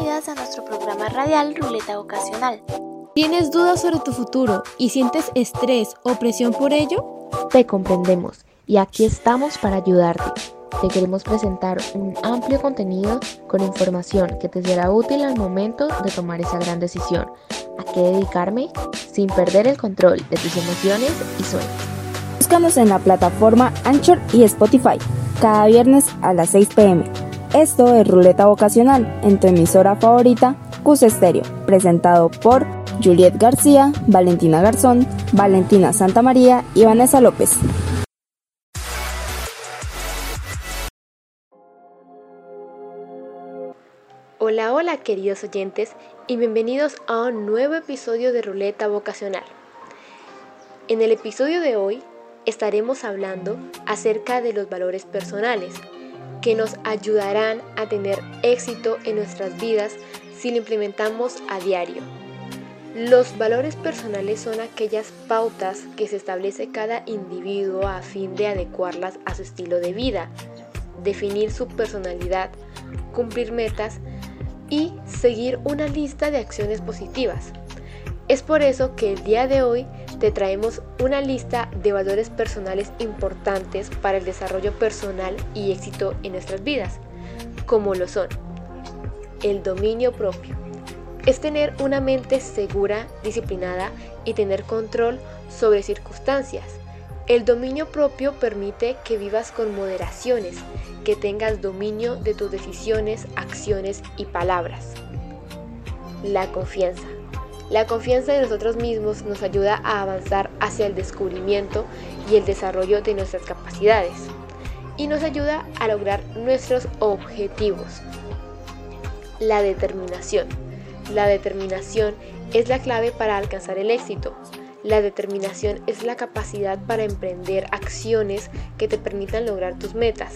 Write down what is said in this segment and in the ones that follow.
Bienvenidas a nuestro programa radial Ruleta Vocacional. ¿Tienes dudas sobre tu futuro y sientes estrés o presión por ello? Te comprendemos y aquí estamos para ayudarte. Te queremos presentar un amplio contenido con información que te será útil al momento de tomar esa gran decisión. ¿A qué dedicarme? Sin perder el control de tus emociones y sueños. Búscanos en la plataforma Anchor y Spotify, cada viernes a las 6 pm. Esto es Ruleta Vocacional, en tu emisora favorita, Cus Estéreo, presentado por Juliet García, Valentina Garzón, Valentina Santamaría y Vanessa López. Hola, hola queridos oyentes y bienvenidos a un nuevo episodio de Ruleta Vocacional. En el episodio de hoy estaremos hablando acerca de los valores personales que nos ayudarán a tener éxito en nuestras vidas si lo implementamos a diario. Los valores personales son aquellas pautas que se establece cada individuo a fin de adecuarlas a su estilo de vida, definir su personalidad, cumplir metas y seguir una lista de acciones positivas. Es por eso que el día de hoy te traemos una lista de valores personales importantes para el desarrollo personal y éxito en nuestras vidas, como lo son el dominio propio. Es tener una mente segura, disciplinada y tener control sobre circunstancias. El dominio propio permite que vivas con moderaciones, que tengas dominio de tus decisiones, acciones y palabras. La confianza. La confianza en nosotros mismos nos ayuda a avanzar hacia el descubrimiento y el desarrollo de nuestras capacidades y nos ayuda a lograr nuestros objetivos. La determinación. La determinación es la clave para alcanzar el éxito. La determinación es la capacidad para emprender acciones que te permitan lograr tus metas.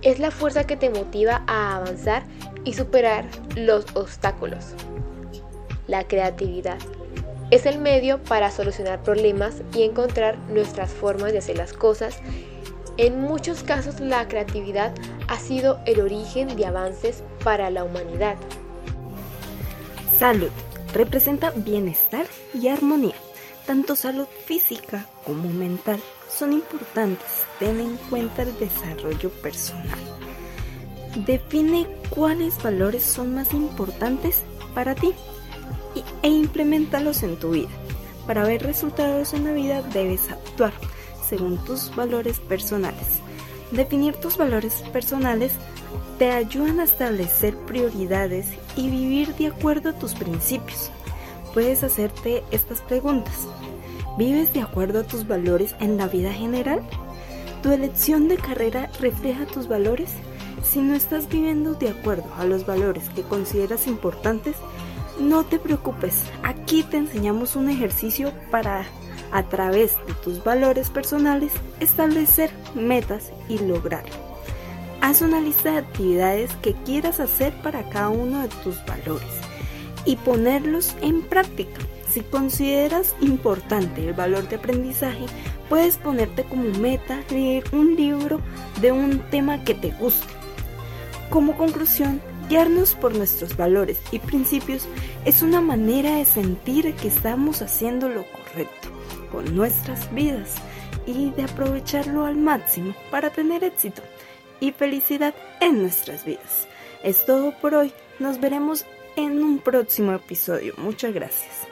Es la fuerza que te motiva a avanzar y superar los obstáculos la creatividad. Es el medio para solucionar problemas y encontrar nuestras formas de hacer las cosas. En muchos casos la creatividad ha sido el origen de avances para la humanidad. Salud representa bienestar y armonía. Tanto salud física como mental son importantes. Ten en cuenta el desarrollo personal. Define cuáles valores son más importantes para ti e implementalos en tu vida. Para ver resultados en la vida debes actuar según tus valores personales. Definir tus valores personales te ayudan a establecer prioridades y vivir de acuerdo a tus principios. Puedes hacerte estas preguntas. ¿Vives de acuerdo a tus valores en la vida general? ¿Tu elección de carrera refleja tus valores? Si no estás viviendo de acuerdo a los valores que consideras importantes, no te preocupes, aquí te enseñamos un ejercicio para, a través de tus valores personales, establecer metas y lograrlo. Haz una lista de actividades que quieras hacer para cada uno de tus valores y ponerlos en práctica. Si consideras importante el valor de aprendizaje, puedes ponerte como meta leer un libro de un tema que te guste. Como conclusión, guiarnos por nuestros valores y principios es una manera de sentir que estamos haciendo lo correcto con nuestras vidas y de aprovecharlo al máximo para tener éxito y felicidad en nuestras vidas. Es todo por hoy, nos veremos en un próximo episodio. Muchas gracias.